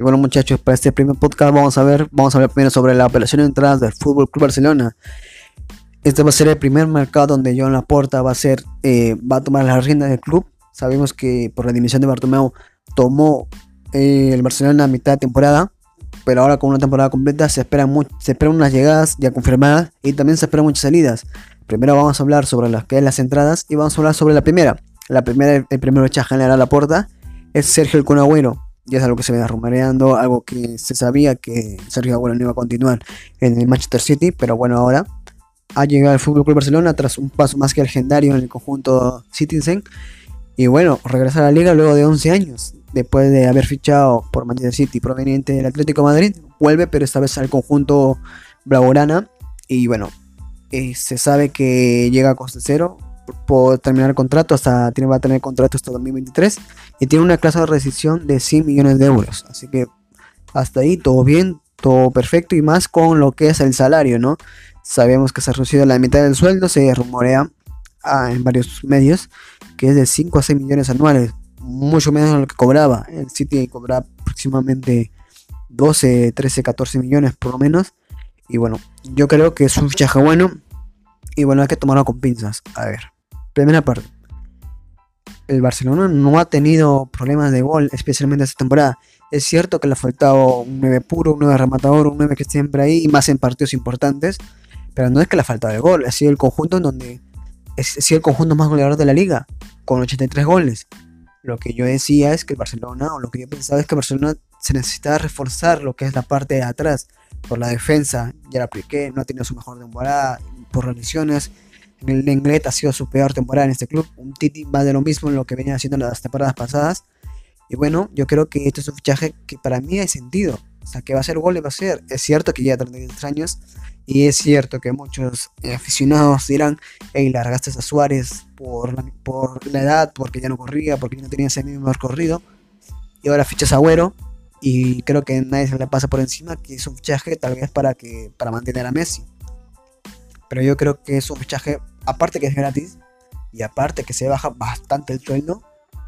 Y bueno muchachos, para este primer podcast vamos a ver, vamos a hablar primero sobre la operación de entradas del Fútbol Club Barcelona. Este va a ser el primer mercado donde Joan Laporta va a ser, eh, va a tomar las riendas del club. Sabemos que por la dimisión de Bartomeu tomó eh, el Barcelona a mitad de temporada, pero ahora con una temporada completa se esperan, se esperan unas llegadas ya confirmadas y también se esperan muchas salidas. Primero vamos a hablar sobre las que es las entradas y vamos a hablar sobre la primera. La primera, el primer fechaje general a la puerta es Sergio el Conagüero. Ya es algo que se venía rumoreando, algo que se sabía que Sergio Agüero no iba a continuar en el Manchester City, pero bueno, ahora ha llegado al Fútbol Club Barcelona tras un paso más que legendario en el conjunto Citizen. Y bueno, regresa a la liga luego de 11 años, después de haber fichado por Manchester City proveniente del Atlético Madrid. Vuelve, pero esta vez al conjunto Blaugrana. Y bueno, eh, se sabe que llega a coste cero por terminar el contrato hasta tiene, va a tener contrato hasta 2023 y tiene una clase de rescisión de 100 millones de euros. Así que hasta ahí todo bien todo perfecto y más con lo que es el salario no sabemos que se ha reducido la mitad del sueldo se rumorea ah, en varios medios que es de 5 a 6 millones anuales mucho menos de lo que cobraba. El City cobraba aproximadamente 12 13 14 millones por lo menos. Y bueno, yo creo que es un fichaje bueno. Y bueno, hay que tomarlo con pinzas. A ver, primera parte. El Barcelona no ha tenido problemas de gol, especialmente esta temporada. Es cierto que le ha faltado un 9 puro, un 9 rematador, un 9 que siempre ahí, y más en partidos importantes. Pero no es que le ha faltado de gol, ha sido el conjunto en donde es, sido el conjunto más goleador de la liga, con 83 goles. Lo que yo decía es que el Barcelona, o lo que yo pensaba es que el Barcelona se necesitaba reforzar lo que es la parte de atrás por la defensa, ya la apliqué, no ha tenido su mejor temporada por lesiones. El Lenglet ha sido su peor temporada en este club. Un Titi va de lo mismo en lo que venía haciendo las temporadas pasadas. Y bueno, yo creo que este es un fichaje que para mí hay sentido. O sea, que va a ser gol, va a ser. Es cierto que ya 33 años. Y es cierto que muchos aficionados dirán, hey, largaste a Suárez por la, por la edad, porque ya no corría, porque ya no tenía ese mismo recorrido. Y ahora fichas a Agüero y creo que nadie se le pasa por encima que es un fichaje tal vez para que para mantener a Messi. Pero yo creo que es un fichaje aparte que es gratis y aparte que se baja bastante el sueldo,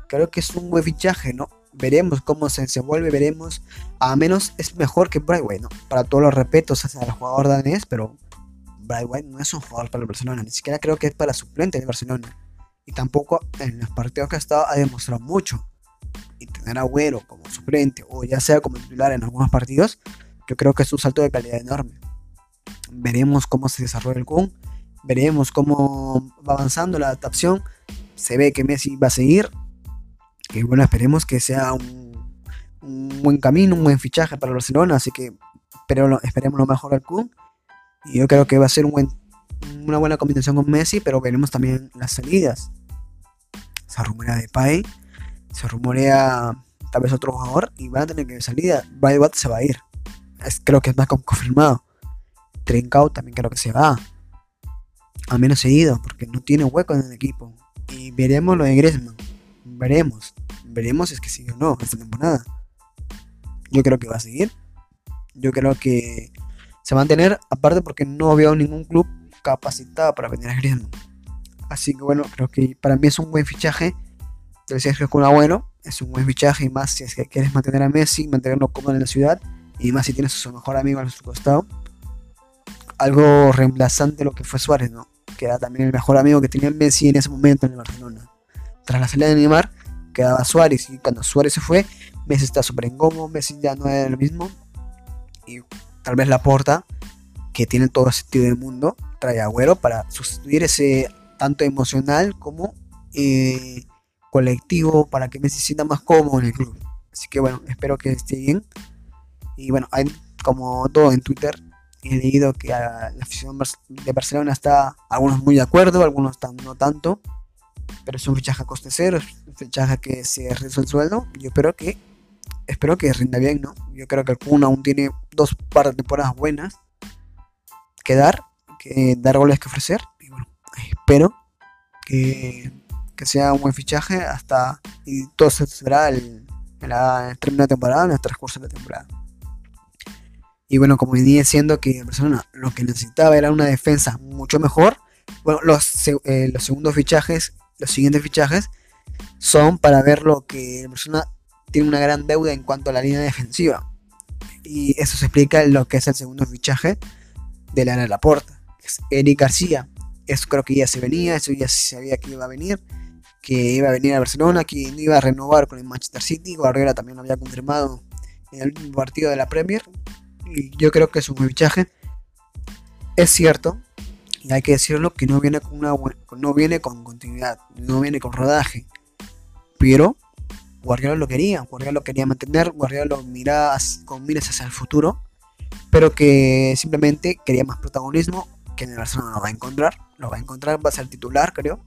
creo que es un buen fichaje, ¿no? Veremos cómo se desenvuelve, veremos. A menos es mejor que Brightway, ¿no? Para todos los respetos hacia el jugador danés, pero Brightway no es un jugador para el Barcelona, ni siquiera creo que es para suplente de Barcelona. Y tampoco en los partidos que ha estado ha demostrado mucho y tener a Agüero como suplente o ya sea como titular en algunos partidos, yo creo que es un salto de calidad enorme. Veremos cómo se desarrolla el Kun, veremos cómo va avanzando la adaptación. Se ve que Messi va a seguir. Y bueno, esperemos que sea un, buen camino, un buen fichaje para Barcelona. Así que esperemos lo mejor al Kun. Y yo creo que va a ser una buena combinación con Messi, pero veremos también las salidas. Esa rumora de Pai se rumorea tal vez otro jugador y van a tener que salir. Watt se va a ir. creo que es más confirmado. Trincao también creo que se va. Al menos seguido, porque no tiene hueco en el equipo. Y veremos lo de Griezmann. Veremos. Veremos si es que sigue o no esta temporada. Yo creo que va a seguir. Yo creo que se va a mantener, aparte porque no veo ningún club capacitado para vender a Griezmann. Así que bueno, creo que para mí es un buen fichaje del Sergio Kun bueno Es un buen fichaje y más si es que quieres mantener a Messi, mantenerlo cómodo en la ciudad y más si tienes a su mejor amigo a su costado. Algo reemplazante lo que fue Suárez, ¿no? Que era también el mejor amigo que tenía Messi en ese momento en el Barcelona. Tras la salida de Neymar, quedaba Suárez y cuando Suárez se fue, Messi está súper incómodo, Messi ya no era lo mismo. Y tal vez la porta, que tiene todo el sentido del mundo, trae a Agüero para sustituir ese tanto emocional como eh, colectivo para que me sienta más cómodo en el club. Así que bueno, espero que esté bien. Y bueno, como todo en Twitter, he leído que la afición de Barcelona está, algunos muy de acuerdo, algunos no tanto. Pero es un fichaje coste cero, es un fichaje que se reduce el sueldo. Yo espero que, espero que rinda bien, ¿no? Yo creo que el Kun aún tiene dos par temporadas buenas que dar, que dar goles que ofrecer. Y bueno, espero que que sea un buen fichaje hasta y todo se será el, en la término de temporada, en el transcurso de la temporada. Y bueno, como venía diciendo que persona lo que necesitaba era una defensa mucho mejor. Bueno, los, eh, los segundos fichajes, los siguientes fichajes son para ver lo que persona tiene una gran deuda en cuanto a la línea defensiva. Y eso se explica en lo que es el segundo fichaje de la Laporta. Es Eric García. Eso creo que ya se venía, eso ya se sabía que iba a venir, que iba a venir a Barcelona, que iba a renovar con el Manchester City. Guardiola también lo había confirmado en el partido de la Premier. Y yo creo que su fichaje es cierto, y hay que decirlo que no viene con una no viene con continuidad, no viene con rodaje. Pero Guardiola lo quería, Guardiola lo quería mantener, Guardiola lo miraba con miras hacia el futuro, pero que simplemente quería más protagonismo, que en el Barcelona no lo va a encontrar, lo va a encontrar, va a ser titular, creo.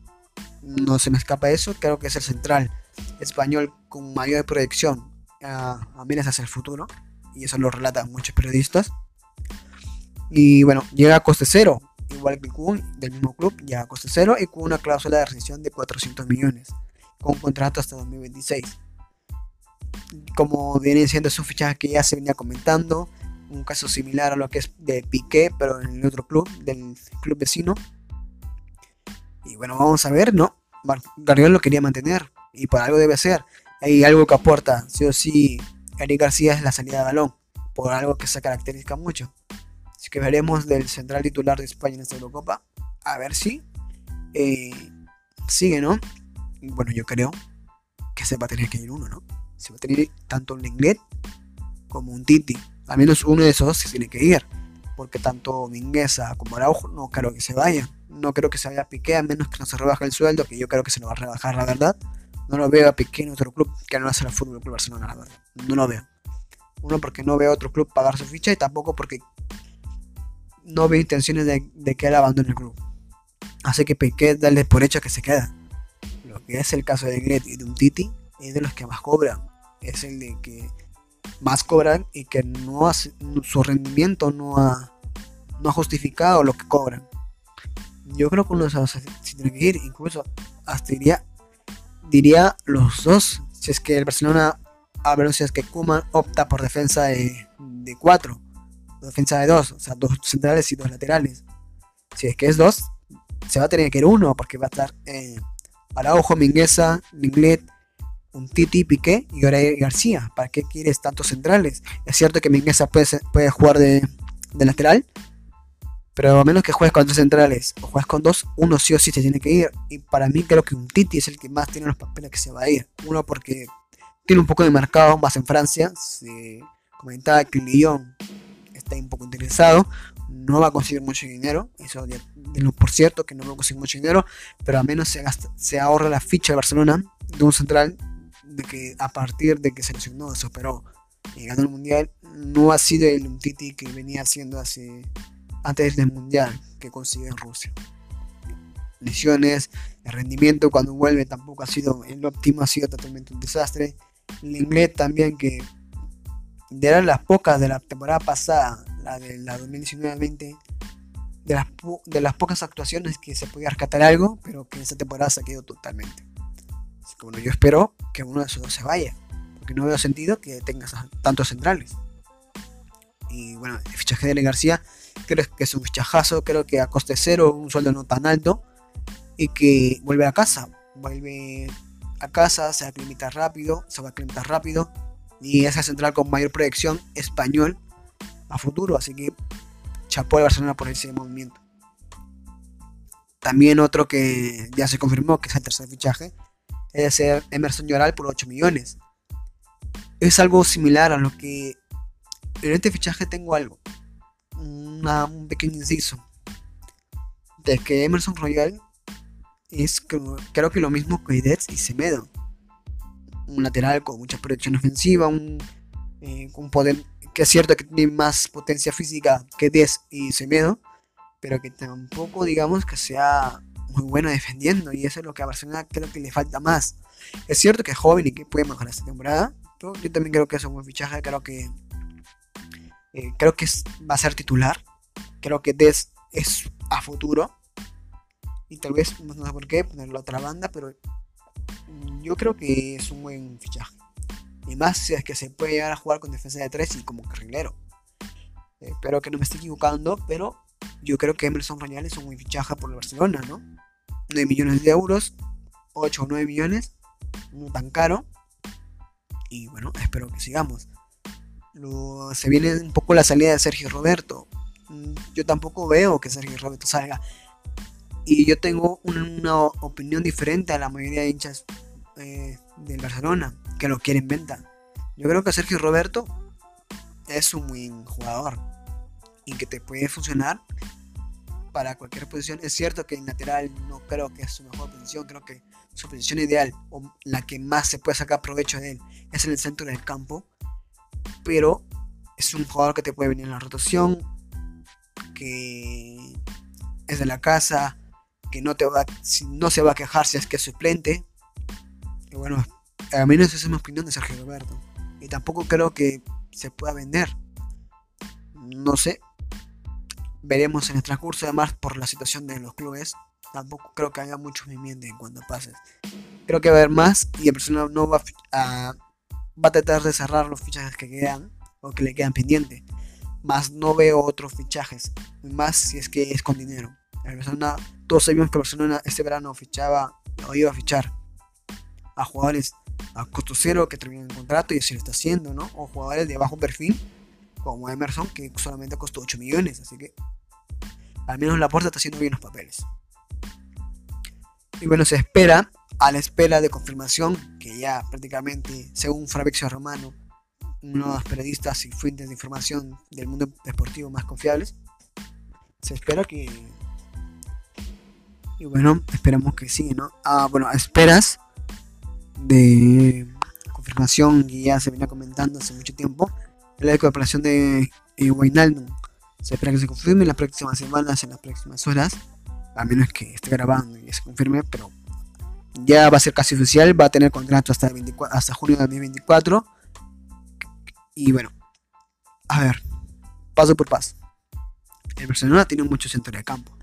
No se me escapa eso, creo que es el central español con mayor proyección a, a hacia el futuro, y eso lo relatan muchos periodistas. Y bueno, llega a coste cero, igual que Kun, del mismo club, llega a coste cero y con una cláusula de rescisión de 400 millones, con contrato hasta 2026 como viene siendo su fichaje que ya se venía comentando, un caso similar a lo que es de Piqué, pero en el otro club, del club vecino. Y bueno, vamos a ver, ¿no? Guardiola lo quería mantener y por algo debe ser. Hay algo que aporta, sí o sí, Eric García es la salida de balón, por algo que se caracteriza mucho. Así que veremos del central titular de España en esta Eurocopa, a ver si eh, sigue, ¿no? Bueno, yo creo que se va a tener que ir uno, ¿no? se va a tener tanto un Lenglet como un Titi. Al menos uno de esos se tiene que ir. Porque tanto Mingueza como Araujo no creo que se vaya. No creo que se vaya a Piqué a menos que no se rebaje el sueldo, que yo creo que se lo va a rebajar, la verdad. No lo veo a Piqué en otro club que no hace el Fútbol Club Barcelona, la verdad. No lo veo. Uno porque no veo otro club pagar su ficha y tampoco porque no veo intenciones de, que él abandone el club. Así que Piqué darle por hecho que se queda. Lo que es el caso de Gret y de un Titi es de los que más cobran. Es el de que más cobran y que no hace, su rendimiento no ha justificado lo que cobran. Yo creo que uno se tiene que ir, incluso hasta diría, diría los dos. Si es que el Barcelona, a ver si es que Kuman opta por defensa de, de cuatro, defensa de dos, o sea, dos centrales y dos laterales. Si es que es dos, se va a tener que ir uno, porque va a estar eh, Araujo, Mingueza, Minglet, un Titi, Piqué y García. ¿Para qué quieres tantos centrales? Es cierto que Mingueza puede, puede jugar de, lateral, pero a menos que juegues con dos centrales o juegues con dos, uno sí o sí se tiene que ir. Y para mí creo que un Titi es el que más tiene los papeles que se va a ir. Uno porque tiene un poco de mercado más en Francia. Se comentaba que Lyon está un poco interesado. No va a conseguir mucho dinero. Eso ya, por cierto, que no va a conseguir mucho dinero. Pero al menos se, se ahorra la ficha de Barcelona de un central de que a partir de que seleccionó, se operó y ganó el mundial, no ha sido el Umtiti que venía haciendo hace antes del mundial que consiguió en Rusia. Lesiones, el rendimiento cuando vuelve tampoco ha sido el óptimo, ha sido totalmente un desastre. El inglés también que de las pocas de la temporada pasada, la de la 2019-20, de las, de las pocas actuaciones que se podía rescatar algo, pero que en esta temporada se ha quedado totalmente. Bueno, yo espero que uno de esos dos se vaya, porque no veo sentido que tengas tantos centrales. Y bueno, el fichaje de García creo que es un fichajazo, creo que a coste cero, un sueldo no tan alto, y que vuelve a casa, vuelve a casa, se aclimata rápido, se va a aclimatar rápido, y es el central con mayor proyección español a futuro, así que chapó a Barcelona por ese movimiento. También otro que ya se confirmó que es el tercer fichaje es ser Emerson Lloral por 8 millones. Es algo similar a lo que en este fichaje tengo algo, un pequeño inciso, de que Emerson Royal es creo que lo mismo que Idets y Semedo. Un lateral con mucha proyección ofensiva, un, eh, poder que es cierto que tiene más potencia física que Dez y Semedo, pero que tampoco digamos que sea muy bueno defendiendo y eso es lo que a Barcelona creo que le falta más. Es cierto que es joven y que puede mejorar esta temporada. Yo, también creo que es un buen fichaje, creo que eh, creo que va a ser titular. Creo que Des es a futuro. Y tal vez, no sé por qué, ponerlo a otra banda, pero yo creo que es un buen fichaje. Y más si es que se puede llegar a jugar con defensa de 3 y como carrilero. Eh, espero que no me esté equivocando, pero yo creo que Emerson Royal es un buen fichaje por el Barcelona, ¿no? 9 millones de euros, 8 o 9 millones, no tan caro. Y bueno, espero que sigamos. Se viene un poco la salida de Sergio Roberto. Mm, yo tampoco veo que Sergio Roberto salga. Y yo tengo una, opinión diferente a la mayoría de hinchas eh, del Barcelona que lo quieren venta. Yo creo que Sergio Roberto es un buen jugador y que te puede funcionar para cualquier posición. Es cierto que en lateral no creo que es su mejor posición, creo que su posición ideal o la que más se puede sacar provecho de él es en el centro del campo, pero es un jugador que te puede venir en la rotación, que es de la casa, que no, te va, no se va a quejar si es que es suplente. Y bueno, a menos esa es mi opinión de Sergio Roberto. Y tampoco creo que se pueda vender. No sé. Veremos en el transcurso, además por la situación de los clubes. Tampoco creo que haya mucho movimiento en cuanto pases. Creo que va a haber más y el personal no va a, va a tratar de cerrar los fichajes que quedan o que le quedan pendientes. Más no veo otros fichajes. Más si es que es con dinero. El Barcelona, todos sabíamos que Barcelona este verano fichaba o iba a fichar a jugadores a costo cero que terminan el contrato y así lo está haciendo, ¿no? O jugadores de bajo perfil como Emerson que solamente costó 8 millones, así que al menos la puerta está haciendo bien los papeles. Y bueno, se espera, a la espera de confirmación, que ya prácticamente, según Fabrizio Romano, uno de los periodistas y fuentes de información del mundo deportivo más confiables, se espera que... Y bueno, esperamos que sí, ¿no? Ah, bueno, esperas de confirmación que ya se venía comentando hace mucho tiempo, la incorporación de eh, Se espera que se confirme en las próximas semanas, en las próximas horas, a menos que esté grabando y se confirme, pero ya va a ser casi oficial, va a tener contrato hasta, junio de 2024. Y bueno, a ver, paso por paso. El Barcelona tiene mucho centro de campo.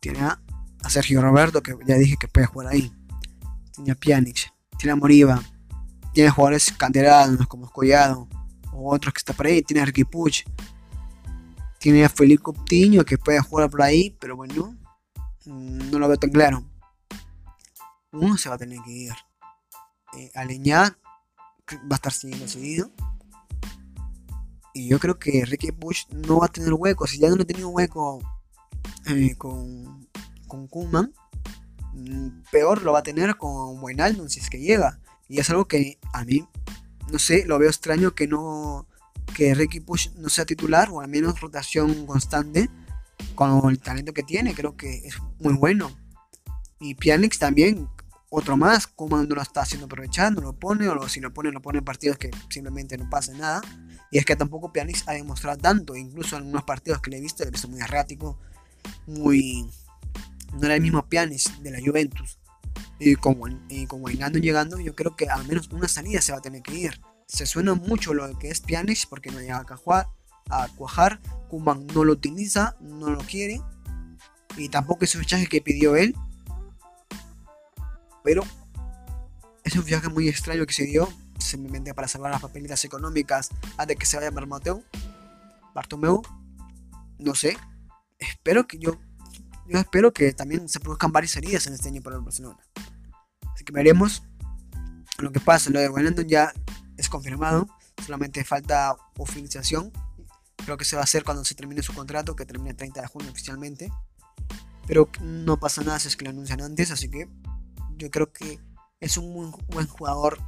Tiene a, Sergio Roberto, que ya dije que puede jugar ahí. Tiene a Pjanic, tiene a Moriba, tiene jugadores canteranos como Escollado, o otros que está por ahí, tiene a Ricky Puch, tiene a Felipe Coutinho que puede jugar por ahí, pero bueno, no lo veo tan claro. Uno se va a tener que ir. Eh, Aleñá va a estar siguiendo seguido. Y yo creo que Ricky Puch no va a tener hueco. Si ya no ha tenido hueco eh, con, con Kuman, Mm, peor lo va a tener con Buenaldo si es que llega. Y es algo que a mí, no sé, lo veo extraño que no que Ricky Push no sea titular o al menos rotación constante con el talento que tiene, creo que es muy bueno. Y Pjanic también, otro más, como no lo está haciendo aprovechando, lo pone, o si lo pone, lo pone en partidos que simplemente no pasa nada. Y es que tampoco Pjanic ha demostrado tanto, incluso en unos partidos que le he visto, le he visto muy errático, muy no era el mismo Pianis de la Juventus. Y con, y con llegando, yo creo que al menos una salida se va a tener que ir. Se suena mucho lo que es Pjanic porque no llega a cuajar. A cuajar. Kuman no lo utiliza, no lo quiere. Y tampoco es un fichaje que pidió él. Pero es un fichaje muy extraño que se dio. Simplemente para salvar las papelitas económicas antes que se vaya Bartomeu. Bartomeu. No sé. Espero que yo yo espero que también se produzcan varias heridas en este año para el Barcelona. Así que veremos lo que pasa. Lo de Wijnaldum ya es confirmado, solamente falta oficialización. Creo que se va a hacer cuando se termine su contrato, que termina el 30 de junio oficialmente. Pero no pasa nada si es que lo anuncian antes, así que yo creo que es un muy buen jugador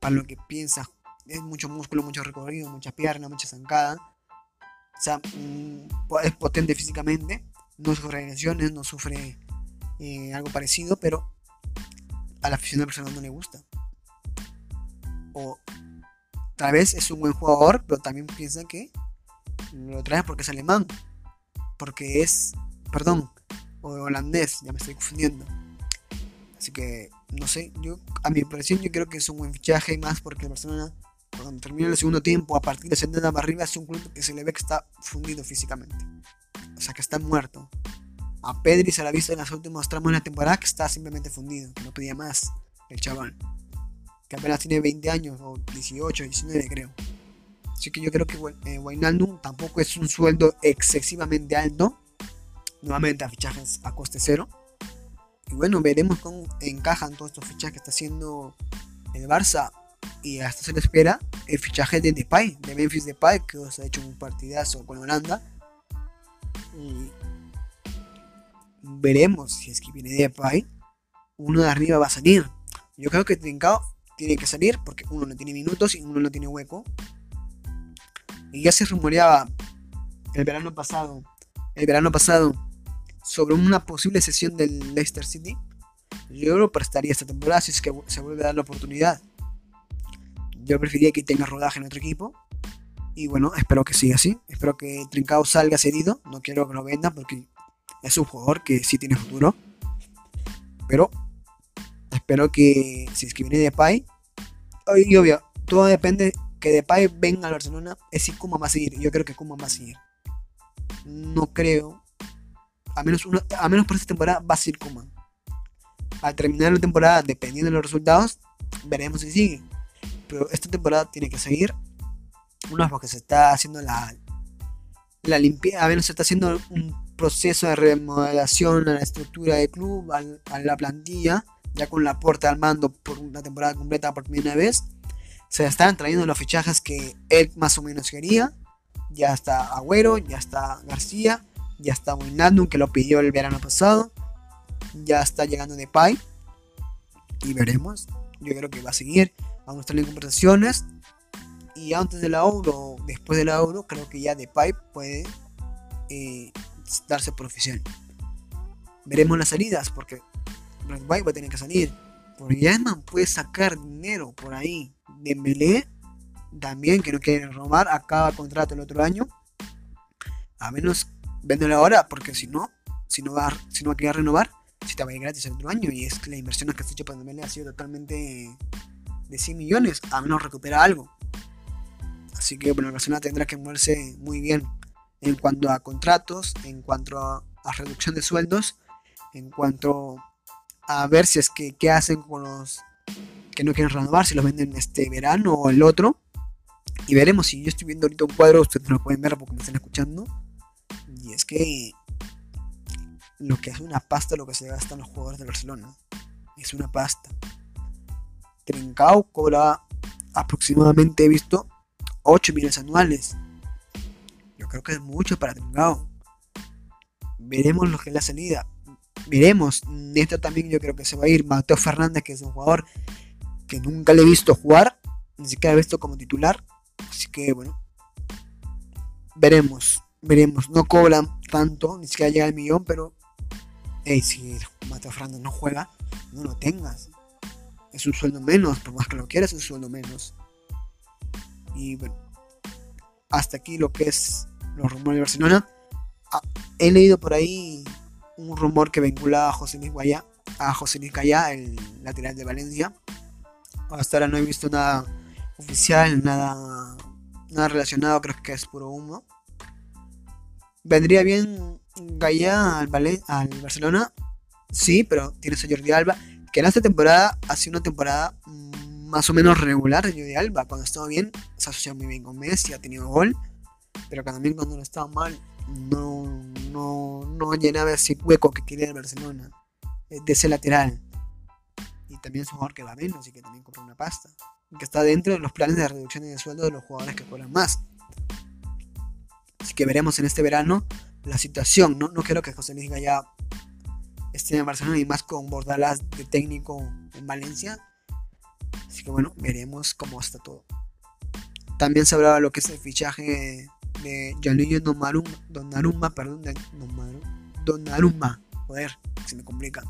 para lo que piensa. Es mucho músculo, mucho recorrido, mucha pierna, mucha zancada. O sea, mm, es potente físicamente no sufre agresiones, no sufre eh, algo parecido, pero a la afición de persona no le gusta. O tal vez es un buen jugador, pero también piensa que lo trae porque es alemán, porque es, perdón, o holandés, ya me estoy confundiendo. Así que, no sé, yo a mi impresión yo creo que es un buen fichaje más porque Barcelona cuando termina el segundo tiempo, a partir de 70 para arriba, es un club que se le ve que está fundido físicamente o sea, que está muerto. A Pedri se la ha visto en los últimos tramos de la temporada que está simplemente fundido, que no pedía más el chaval. Que apenas tiene 20 años, o 18, 19 creo. Así que yo creo que eh, tampoco es un sueldo excesivamente alto. Nuevamente a fichajes a coste cero. Y bueno, veremos cómo encajan todos estos fichajes que está haciendo el Barça. Y hasta se le espera el fichaje de Depay, de Memphis Depay, que os ha hecho un partidazo con Holanda. Y veremos si es que viene Depay. Uno de arriba va a salir. Yo creo que Trincao tiene que salir porque uno no tiene minutos y uno no tiene hueco. Y ya se rumoreaba el verano pasado, el verano pasado, sobre una posible sesión del Leicester City. Yo lo prestaría esta temporada si es que se vuelve a dar la oportunidad. Yo preferiría que tenga rodaje en otro equipo. Y bueno, espero que siga así. Espero que Trincao salga cedido. No quiero que lo venda porque es un jugador que sí tiene futuro. Pero espero que si es que viene Depay. Y obvio, todo depende que Depay venga al Barcelona. Es si Kuma va a seguir. Yo creo que Kuma va a seguir. No creo. A menos, a menos por esta temporada va a seguir Kuma. Al terminar la temporada, dependiendo de los resultados, veremos si sigue pero esta temporada tiene que seguir. Uno es porque se está haciendo la, la limpieza, a ver, se está haciendo un proceso de remodelación a la estructura del club, a, la plantilla, ya con la puerta al mando por una temporada completa por primera vez. Se están trayendo los fichajes que él más o menos quería. Ya está Agüero, ya está García, ya está Wijnaldum que lo pidió el verano pasado. Ya está llegando Depay. Y veremos. Yo creo que va a seguir vamos a estar en conversaciones. Y antes de la Euro, después de la Euro, creo que ya Depay puede eh, darse por oficial. Veremos las salidas, porque Depay va a tener que salir. Porque Yasman puede sacar dinero por ahí. Dembélé también, que no quiere robar, acaba contrato el otro año. A menos véndelo ahora, porque si no, si no va, si no va a querer renovar, si te va a ir gratis el otro año. Y es que la inversión que has hecho para Dembélé ha sido totalmente de 100 millones, a menos recupera algo. Así que bueno, persona tendrá que moverse muy bien en cuanto a contratos, en cuanto a, reducción de sueldos, en cuanto a ver si es que qué hacen con los que no quieren renovar, si los venden este verano o el otro. Y veremos si yo estoy viendo ahorita un cuadro, ustedes no lo pueden ver porque me están escuchando. Y es que lo que es una pasta lo que se gastan los jugadores de Barcelona. Es una pasta. Trincao cobra aproximadamente, he visto, 8 millones anuales. Yo creo que es mucho para Trincao. Veremos lo que es la salida. Veremos. Esto también yo creo que se va a ir. Mateo Fernández, que es un jugador que nunca le he visto jugar. Ni siquiera he visto como titular. Así que bueno. Veremos. Veremos. No cobran tanto. Ni siquiera llega al millón. Pero. Si Mateo Fernández no juega. No lo tengas es un sueldo menos, por más que lo quieras, es un sueldo menos. Y bueno, hasta aquí lo que es los rumores de Barcelona. Ah, he leído por ahí un rumor que vincula a José Luis Guaya, a José Luis Callá, el lateral de Valencia. Hasta ahora no he visto nada oficial, nada, nada relacionado, creo que es puro humo. ¿Vendría bien Gallá al, Barcelona? Sí, pero tiene a Jordi Alba que en esta temporada ha sido una temporada más o menos regular de Jordi Alba. Cuando estaba bien, se asocia muy bien con Messi, ha tenido gol. Pero también cuando no estaba mal, no, no, no llenaba ese hueco que quería el Barcelona. Eh, de ese lateral. Y también es un jugador que va menos y que también compra una pasta. que está dentro de los planes de reducción de sueldo de los jugadores que cobran más. Así que veremos en este verano la situación. No, no quiero que José Luis Gaya esté en Barcelona y más con Bordalas de técnico en Valencia. Así que bueno, veremos cómo está todo. También se hablaba lo que es el fichaje de Gianluigi Donnarumma, perdón, de Donnarumma, joder, se me complica.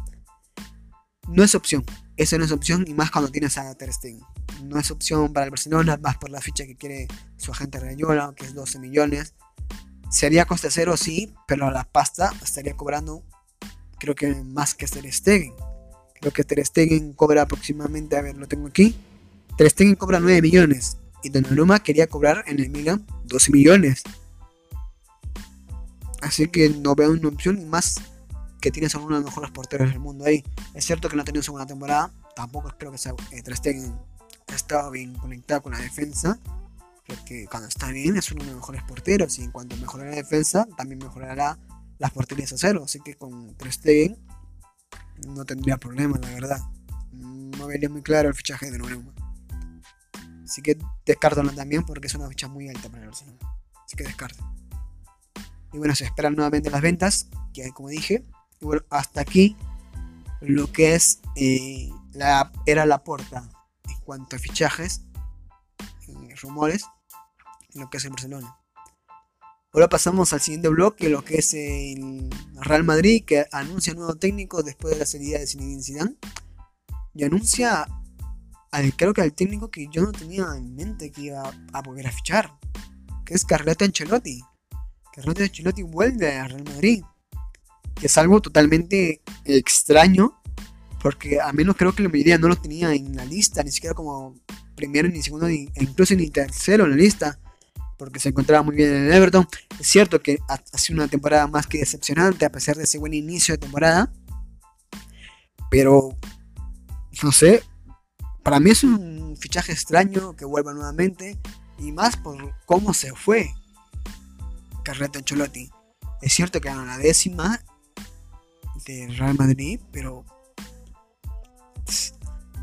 No es opción, eso no es opción y más cuando tienes a Ter Stegen. No es opción para el Barcelona, más por la ficha que quiere su agente Rayola, que es 12 millones. Sería coste cero, sí, pero la pasta estaría cobrando creo que más que Ter Stegen. Creo que Ter Stegen cobra aproximadamente, a ver, lo tengo aquí. Ter Stegen cobra 9 millones y Donnarumma quería cobrar en el Milan 12 millones. Así que no veo una opción más que tienes a uno de los mejores porteros del mundo ahí. Es cierto que no ha tenido segunda temporada, tampoco creo que sea, eh, Ter Stegen ha estado bien conectado con la defensa. Porque cuando está bien es uno de los mejores porteros y en cuanto mejore la defensa también mejorará las porterías a cero. Así que con Ter no tendría problema, la verdad. No vería muy claro el fichaje de nuevo. Así que descarto también porque es una ficha muy alta para el Barcelona. Así que descarto. Y bueno, se esperan nuevamente las ventas, que como dije. Y bueno, hasta aquí lo que es eh, la, era la puerta en cuanto a fichajes, rumores, lo que es el Barcelona. Ahora pasamos al siguiente bloque, lo que es el Real Madrid, que anuncia nuevo técnico después de la salida de Zinedine Zidane. Y anuncia, al, creo que al técnico que yo no tenía en mente que iba a volver a fichar, que es Carleto Ancelotti. Carleto Ancelotti vuelve al Real Madrid, que es algo totalmente extraño, porque a menos creo que la mayoría no lo tenía en la lista, ni siquiera como primero, ni segundo, ni, incluso ni tercero en la lista porque se encontraba muy bien en Everton. Es cierto que ha sido una temporada más que decepcionante a pesar de ese buen inicio de temporada. Pero, no sé, para mí es un fichaje extraño que vuelva nuevamente. Y más por cómo se fue Carreta Ancelotti. Es cierto que ganó la décima de Real Madrid, pero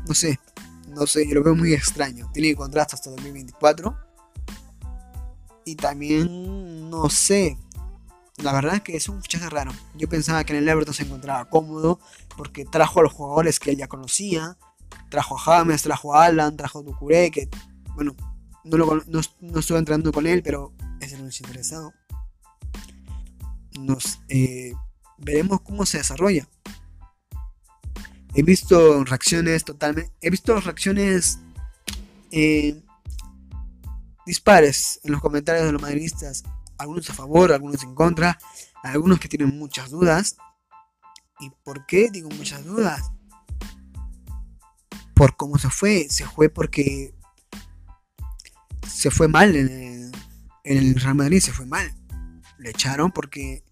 no sé, no sé, lo veo muy extraño. Tiene contrato hasta 2024 y también, no sé, la verdad es que es un fichaje raro. Yo pensaba que en el Everton se encontraba cómodo porque trajo a los jugadores que él ya conocía. Trajo a James, trajo a Alan, trajo a Ducuré, que, bueno, no, no, estuve entrenando con él, pero es el más interesado. Nos, eh, veremos cómo se desarrolla. He visto reacciones totalmente. He visto reacciones eh, dispares en los comentarios de los madridistas, algunos a favor, algunos en contra, algunos que tienen muchas dudas. ¿Y por qué digo muchas dudas? Por cómo se fue, se fue porque se fue mal en el, Real Madrid, se fue mal. Le echaron porque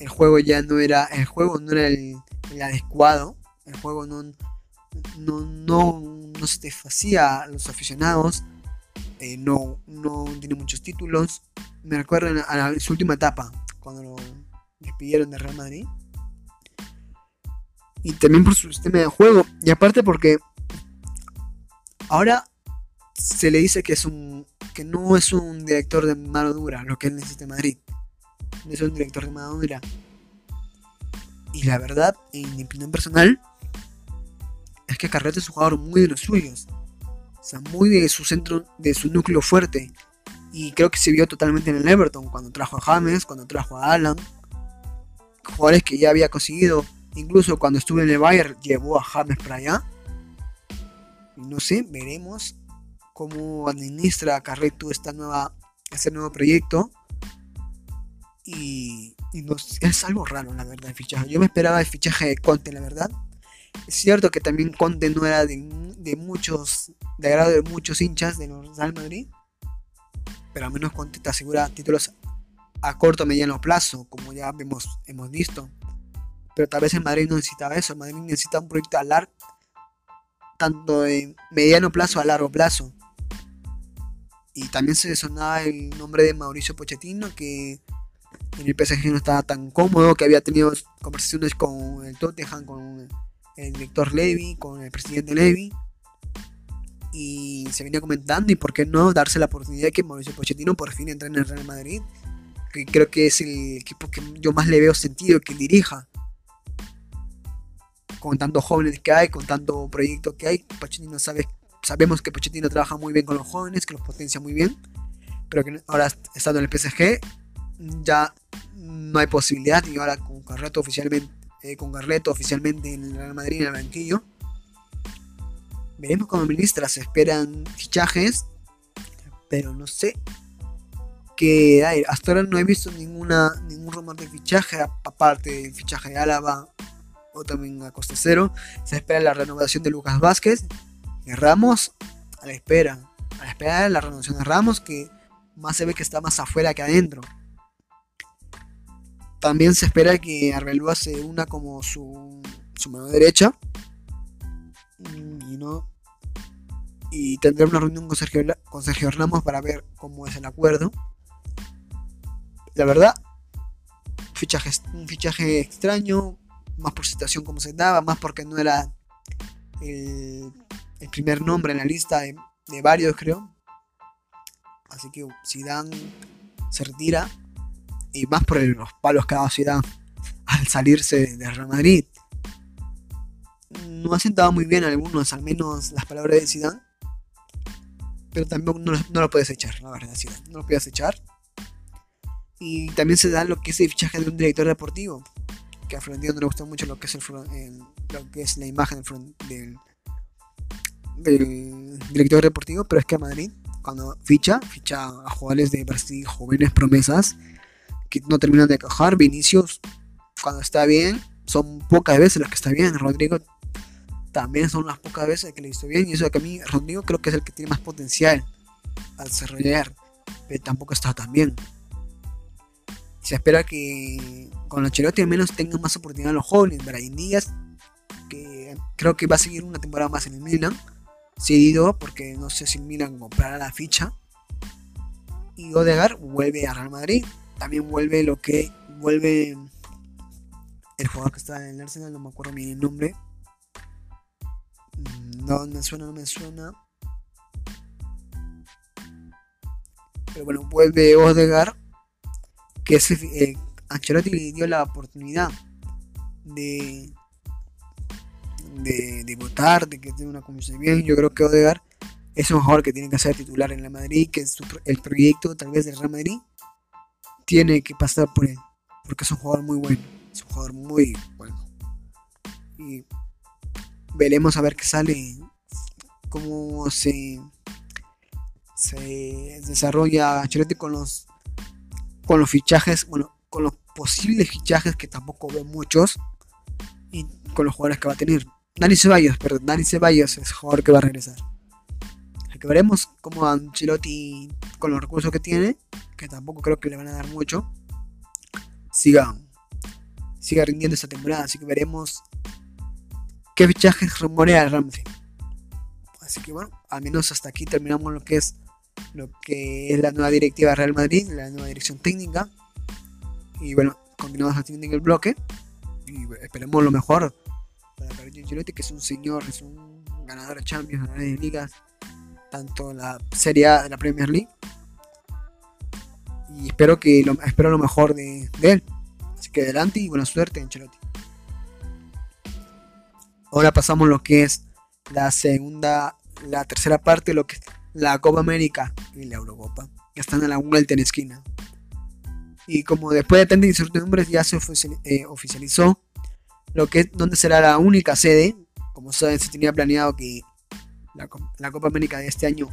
el juego ya no era, el juego no era el, adecuado, el juego no, no, no, no satisfacía a los aficionados eh, no, no tiene muchos títulos. Me recuerdo a, su última etapa, cuando lo despidieron de Real Madrid. Y también por su sistema de juego. Y aparte porque ahora se le dice que es un que no es un director de mano dura, lo que él necesita en Madrid. No es un director de mano dura. Y la verdad, en mi opinión personal, es que Carrete es un jugador muy de los suyos sea, muy de su centro, de su núcleo fuerte. Y creo que se vio totalmente en el Everton, cuando trajo a James, cuando trajo a Alan. Jugadores que ya había conseguido. Incluso cuando estuvo en el Bayern, llevó a James para allá. Y no sé, veremos cómo administra Carreto esta nueva, este nuevo proyecto. Y, es algo raro, la verdad, el fichaje. Yo me esperaba el fichaje de Conte, la verdad. Es cierto que también Conte no era de, de muchos, de agrado de muchos hinchas de los Real Madrid, pero al menos Conte te asegura títulos a corto o mediano plazo, como ya hemos, hemos visto. Pero tal vez el Madrid no necesitaba eso, el Madrid necesita un proyecto a largo, tanto de mediano plazo a largo plazo. Y también se sonaba el nombre de Mauricio Pochettino, que en el PSG no estaba tan cómodo, que había tenido conversaciones con el Tottenham, con el director Levy, con el presidente Levy. Y se venía comentando, y por qué no darse la oportunidad de que Mauricio Pochettino por fin entre en el Real Madrid, que creo que es el equipo que yo más le veo sentido que dirija. Con tantos jóvenes que hay, con tanto proyecto que hay, Pochettino sabe, sabemos que Pochettino trabaja muy bien con los jóvenes, que los potencia muy bien, pero que ahora estando en el PSG ya no hay posibilidad y ahora con Carreto oficialmente eh, con Garleto oficialmente en el Real Madrid en el banquillo. Veremos cómo ministra se esperan fichajes, pero no sé hay. Hasta ahora no he visto ninguna, ningún rumor de fichaje, aparte del fichaje de Álava o también a coste cero. Se espera la renovación de Lucas Vázquez y Ramos a la espera. A la espera de la renovación de Ramos que más se ve que está más afuera que adentro. También se espera que Arbeloa se una como su, su mano derecha. Y, no, y tendrá una reunión con Sergio, con Sergio Ramos para ver cómo es el acuerdo. La verdad, fichaje, un fichaje extraño, más por situación como se daba, más porque no era el, primer nombre en la lista de, varios, creo. Así que Zidane se retira y más por los palos que ha dado Zidane al salirse de Real Madrid. No ha sentado muy bien algunos, al menos las palabras de Zidane. Pero también no, lo puedes echar, la verdad, Zidane. No lo puedes echar. Y también se da lo que es el fichaje de un director deportivo. Que a Florentino no le gusta mucho lo que es, lo que es la imagen del, del director deportivo. Pero es que a Madrid, cuando ficha, ficha a jugadores de Brasil, jóvenes promesas, que no terminan de cajar. Vinicius, cuando está bien, son pocas veces las que está bien. Rodrigo también son las pocas veces que le hizo bien. Y eso que a mí, Rodrigo creo que es el que tiene más potencial a desarrollar. Pero tampoco está tan bien. Se espera que con Ancelotti al menos tengan más oportunidad los jóvenes. Brian Díaz, que creo que va a seguir una temporada más en el Milan. Seguido, porque no sé si Milan comprará la ficha. Y Odegar vuelve a Real Madrid. También vuelve lo que vuelve el jugador que está en el Arsenal, no me acuerdo el nombre. Mm, no, me suena, no me suena. Pero bueno, vuelve Odegar, que es, eh, Ancelotti le dio la oportunidad de, de, de votar, de que tenga una comisión bien. Yo creo que Odegar es un jugador que tiene que ser titular en la Madrid, que es el proyecto tal vez del Real Madrid tiene que pasar por él, porque es un jugador muy bueno, es un jugador muy bueno. Y veremos a ver qué sale, cómo se, se desarrolla Ancelotti con los con los fichajes, bueno, con los posibles fichajes que tampoco veo muchos y con los jugadores que va a tener. Dani Ceballos, perdón, Dani Ceballos es el jugador que va a regresar. Que veremos cómo Ancelotti con los recursos que tiene que tampoco creo que le van a dar mucho, siga, siga rindiendo esta temporada. Así que veremos qué fichajes rumorea Ramsey. Así que bueno, al menos hasta aquí terminamos lo que es lo que es la nueva directiva Real Madrid, la nueva dirección técnica. Y bueno, continuamos en el bloque. Y esperemos lo mejor para Carlos Ancelotti, que es un señor, es un ganador de Champions, ganador de ligas, tanto la Serie A de la Premier League y espero que lo, espero lo mejor de, él. Así que adelante y buena suerte, Ancelotti. Ahora pasamos lo que es la segunda, la tercera parte, lo que es la Copa América y la Eurocopa. Ya están a la vuelta en esquina. Y como después de tantas incertidumbres ya se eh, oficializó lo que es donde será la única sede. Como saben, se tenía planeado que la, la Copa América de este año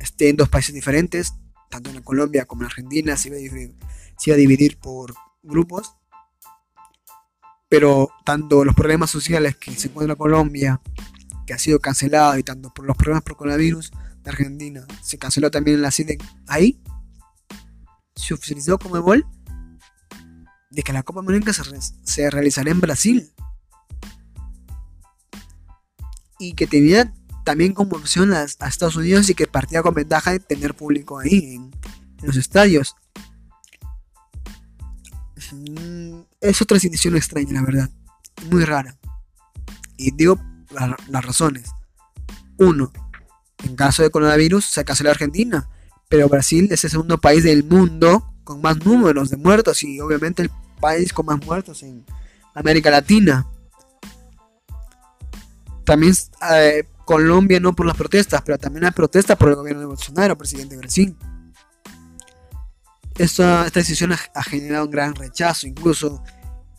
esté en dos países diferentes tanto en Colombia como en Argentina, se iba a dividir, se iba a dividir por grupos. Pero tanto los problemas sociales que se encuentra en Colombia, que ha sido cancelado, y tanto por los problemas por coronavirus de Argentina, se canceló también la sede ahí, se oficializó como gol de que la Copa América se, se realizará en Brasil. Y que tenía también como opción a, Estados Unidos y que partía con ventaja de tener público ahí en, los estadios. Mm, es otra situación extraña, la verdad. Muy rara. Y digo las razones. Uno, en caso de coronavirus se canceló Argentina, pero Brasil es el segundo país del mundo con más números de muertos y obviamente el país con más muertos en América Latina. También eh, Colombia no por las protestas, pero también hay protestas por el gobierno de Bolsonaro, presidente de Brasil. Esta, esta decisión ha, generado un gran rechazo, incluso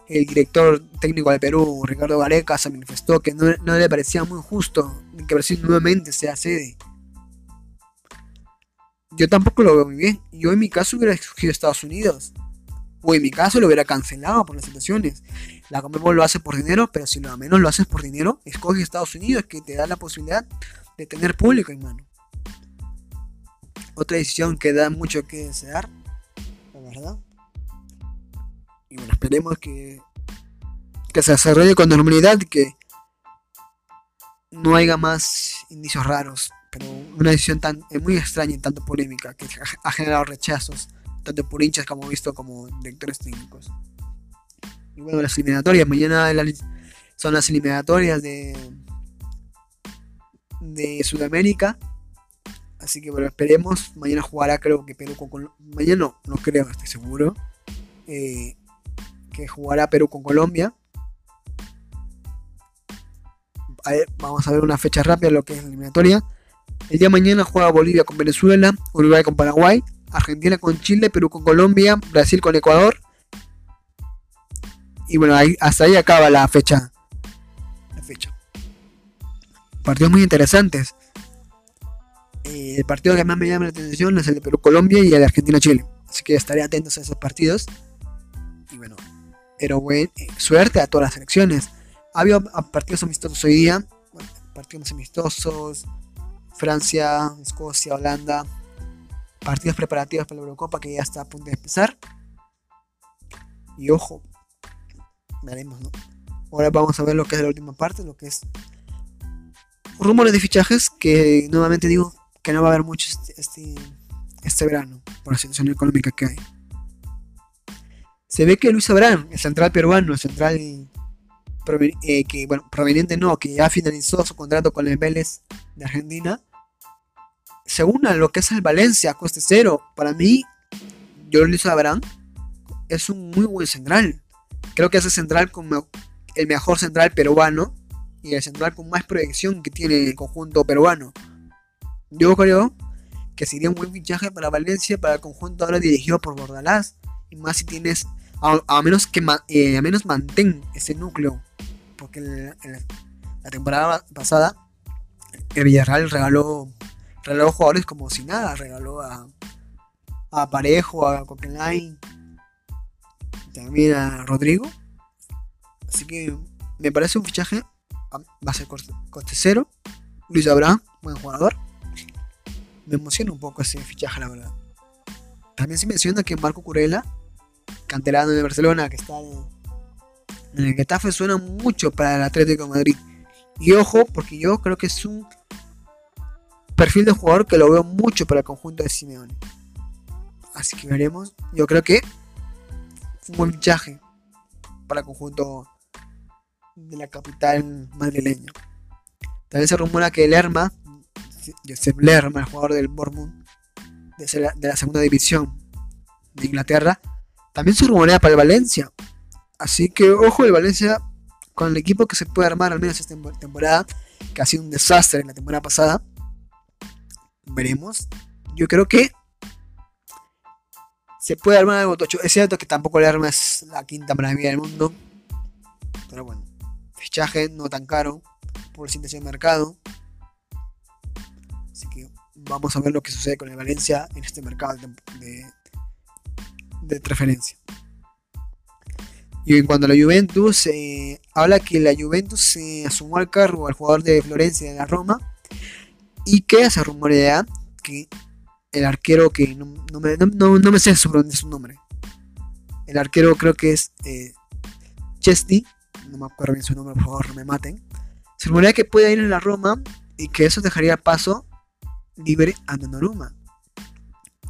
el director técnico de Perú, Ricardo Gareca, se manifestó que no, no le parecía muy justo que Brasil nuevamente sea sede. Yo tampoco lo veo muy bien. Yo en mi caso hubiera escogido Estados Unidos. O en mi caso lo hubiera cancelado por las situaciones. La Conmebol lo hace por dinero, pero si lo menos lo haces por dinero, escoge Estados Unidos que te da la posibilidad de tener público en mano. Otra decisión que da mucho que desear, la verdad. Y bueno, esperemos que, que se desarrolle con normalidad y que no haya más indicios raros. Pero una decisión tan muy extraña y tanto polémica que ha generado rechazos tanto por hinchas como visto como directores técnicos. Bueno, las eliminatorias, mañana son las eliminatorias de, de Sudamérica. Así que bueno, esperemos. Mañana jugará, creo que Perú con Colombia. Mañana no, no creo, estoy seguro. Eh, que jugará Perú con Colombia. vamos a ver una fecha rápida lo que es la eliminatoria. El día de mañana juega Bolivia con Venezuela, Uruguay con Paraguay, Argentina con Chile, Perú con Colombia, Brasil con Ecuador. Y bueno, ahí, hasta ahí acaba la fecha. La fecha. Partidos muy interesantes. Eh, el partido que más me llama la atención es el de Perú-Colombia y el de Argentina-Chile. Así que estaré atentos a esos partidos. Y bueno, pero buen, eh, suerte a todas las selecciones. Ha habido partidos amistosos hoy día. partidos amistosos. Francia, Escocia, Holanda. Partidos preparativos para la Eurocopa que ya está a punto de empezar. Y ojo, Ahora vamos a ver lo que es la última parte, lo que es rumores de fichajes que nuevamente digo que no va a haber mucho este, este, este, verano por la situación económica que hay. Se ve que Luis Abraham, el central peruano, el central eh, que, bueno, proveniente no, que ya finalizó su contrato con el Vélez de Argentina, según a lo que es el Valencia, coste cero, para mí, yo Luis Abraham es un muy buen central. Creo que es el central como el mejor central peruano y el central con más proyección que tiene el conjunto peruano. Yo creo que sería un buen fichaje para Valencia, para el conjunto ahora dirigido por Bordalás. Y más si tienes, a, menos que eh, a menos mantén ese núcleo. Porque la temporada pasada el Villarreal regaló, regaló jugadores como si nada. Regaló a, a Parejo, a Coquelin, también a Rodrigo. Así que me parece un fichaje. Va a ser coste, cero. Luis Abraham, buen jugador me emociona un poco ese fichaje, la verdad. También se menciona que Marco Curela, canterano de Barcelona, que está en, el Getafe, suena mucho para el Atlético Madrid. Y ojo, porque yo creo que es un perfil de jugador que lo veo mucho para el conjunto de Simeone. Así que veremos. Yo creo que un buen fichaje para el conjunto de la capital madrileña. También se rumora que Lerma Joseph Lerma, el jugador del Bournemouth de la segunda división de Inglaterra, también se rumorea para el Valencia. Así que ojo el Valencia con el equipo que se puede armar al menos esta temporada, que ha sido un desastre en la temporada pasada. Veremos. Yo creo que se puede armar algo tocho. Es cierto que tampoco el arma es la quinta maravilla del mundo. Pero bueno, fichaje no tan caro por situación de mercado. Así que vamos a ver lo que sucede con el Valencia en este mercado de, transferencia. Y en cuanto a la Juventus, eh, habla que la Juventus se asumió al cargo al jugador de Florencia de la Roma y que se rumorea que el arquero que no, me, no, me, sé su, su, nombre. El arquero creo que es eh, no me acuerdo bien su nombre, por favor, no me maten. Se rumorea que puede ir en la Roma y que eso dejaría paso libre a Donnarumma.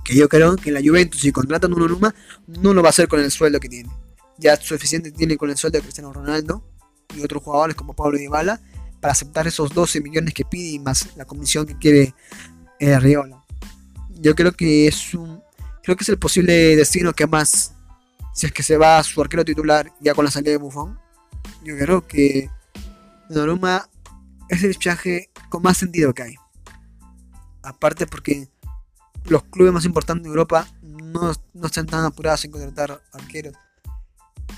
Que yo creo que la Juventus, si contrata a Donnarumma, no lo va a hacer con el sueldo que tiene. Ya suficiente tiene con el sueldo de Cristiano Ronaldo y otros jugadores como Pablo Dybala para aceptar esos 12 millones que pide y más la comisión que quiere eh, Riola. Yo creo que es un creo que es el posible destino que más si es que se va a su arquero titular ya con la salida de Buffon. Yo creo que Donnarumma es el fichaje con más sentido que hay. Aparte porque los clubes más importantes de Europa no, están tan apurados en contratar arqueros.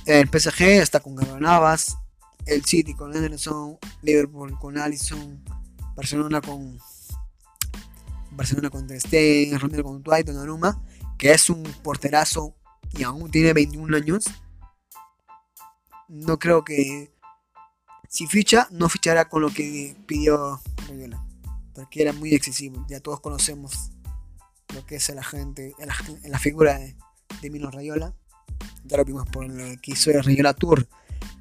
El PSG está con Navas, el City con Anderson, Liverpool con Allison, Barcelona con Barcelona con Ter Stegen, Romero con Dwight, Donnarumma, que es un porterazo y aún tiene 21 años. No creo que si ficha, no fichará con lo que pidió Rivera porque era muy excesivo. Ya todos conocemos lo que es la gente, en la, figura de, de, Rayola. Ya lo vimos por lo que hizo el Rayola Tour,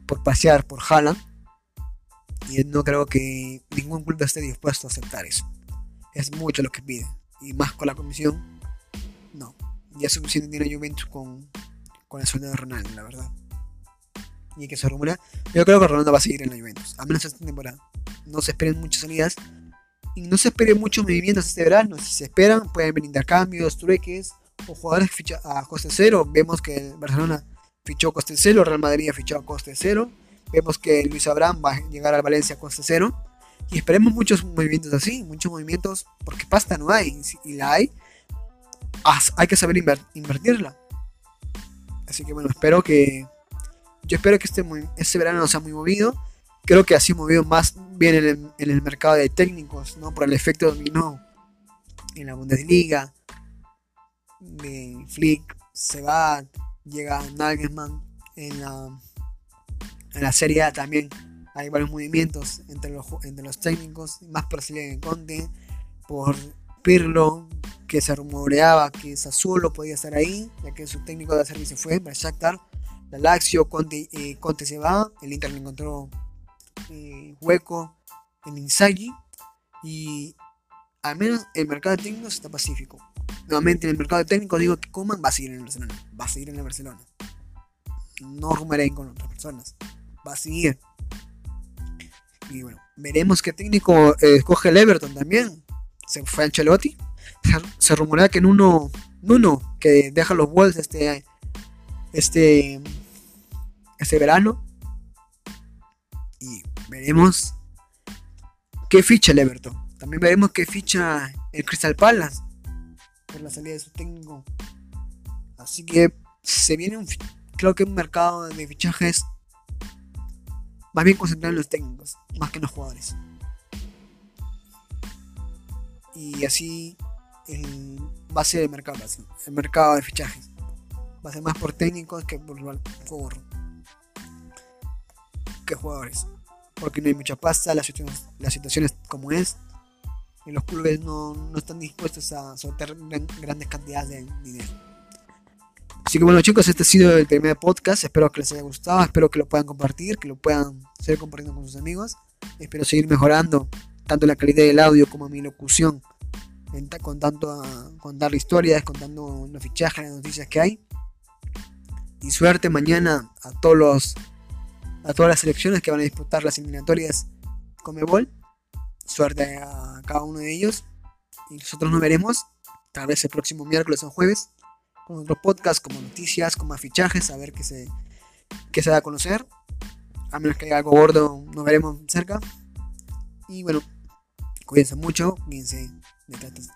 por pasear por Haaland. Y no creo que ningún club esté dispuesto a aceptar eso. Es mucho lo que pide. Y más con la comisión, no. Ya es suficiente tiene Juventus con, con el sueldo de Ronaldo, la verdad. Y que se rumora. Yo creo que Ronaldo va a seguir en la Juventus, a menos esta temporada. No se esperen muchas salidas, Y no se esperen muchos movimientos este verano. Si se esperan, pueden venir intercambios, trueques o jugadores que a coste cero. Vemos que el Barcelona fichó a coste cero, Real Madrid ha fichado a coste cero. Vemos que Luis Abraham va a llegar al Valencia a coste cero. Y esperemos muchos movimientos así, muchos movimientos, porque pasta no hay. Y la hay, hay que saber invertirla. Así que bueno, espero que. Yo espero que este, este verano sea muy movido. Creo que así movido más bien en el, mercado de técnicos, ¿no? Por el efecto dominó en la Bundesliga. De Flick se va, llega Nagelsmann en la, en la Serie A también. Hay varios movimientos entre los, entre los técnicos, más por en Conte, por Pirlo, que se rumoreaba que Sassuolo podía estar ahí, ya que su técnico de servicio fue para Shakhtar. La Lazio, Conte, eh, Conte se va, el Inter le encontró eh, hueco en Inzaghi y al menos el mercado de técnicos está pacífico. Nuevamente en el mercado de técnicos digo que Coman va a seguir en el Barcelona, va a seguir en el Barcelona. No rumoreen con otras personas, va a seguir. Y bueno, veremos qué técnico eh, escoge el Everton también. Se fue Ancelotti se rumorea que en uno, uno que deja los Wolves este, este, este verano. Y veremos qué ficha el Everton. También veremos qué ficha el Crystal Palace por la salida de su técnico. Así que se viene un, creo que un mercado de fichajes más bien concentrado en los técnicos, más que en los jugadores. Y así va a el mercado, el mercado de fichajes. Va a ser más por técnicos que por, que jugadores. Porque no hay mucha pasta, la situación, la situación es como es. Y los clubes no, no están dispuestos a soltar grandes cantidades de dinero. Así que bueno chicos, este ha sido el primer podcast. Espero que les haya gustado. Espero que lo puedan compartir, que lo puedan seguir compartiendo con sus amigos. Espero seguir mejorando tanto la calidad del audio como mi locución contando, contar historias, contando los fichajes, las noticias que hay. Y suerte mañana a todos los a todas las selecciones que van a disputar las eliminatorias Comebol. Suerte a cada uno de ellos. Y nosotros nos veremos tal vez el próximo miércoles o jueves con otro podcast como noticias, como fichajes, a ver qué se, qué se da a conocer. A menos que haya algo gordo, nos veremos cerca. Y bueno, cuídense mucho, cuídense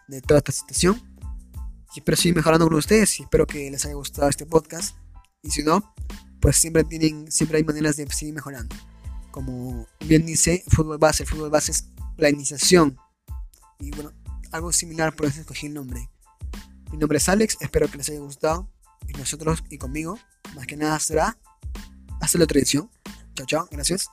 de, toda esta situación. Y espero seguir mejorando con ustedes y espero que les haya gustado este podcast. Y si no, pues siempre, tienen, siempre hay maneras de seguir mejorando. Como bien dice, fútbol base, fútbol base es la iniciación. Y bueno, algo similar, por eso escogí el nombre. Mi nombre es Alex, espero que les haya gustado. Y nosotros y conmigo, más que nada será hasta la otra edición. Chao, chao, gracias.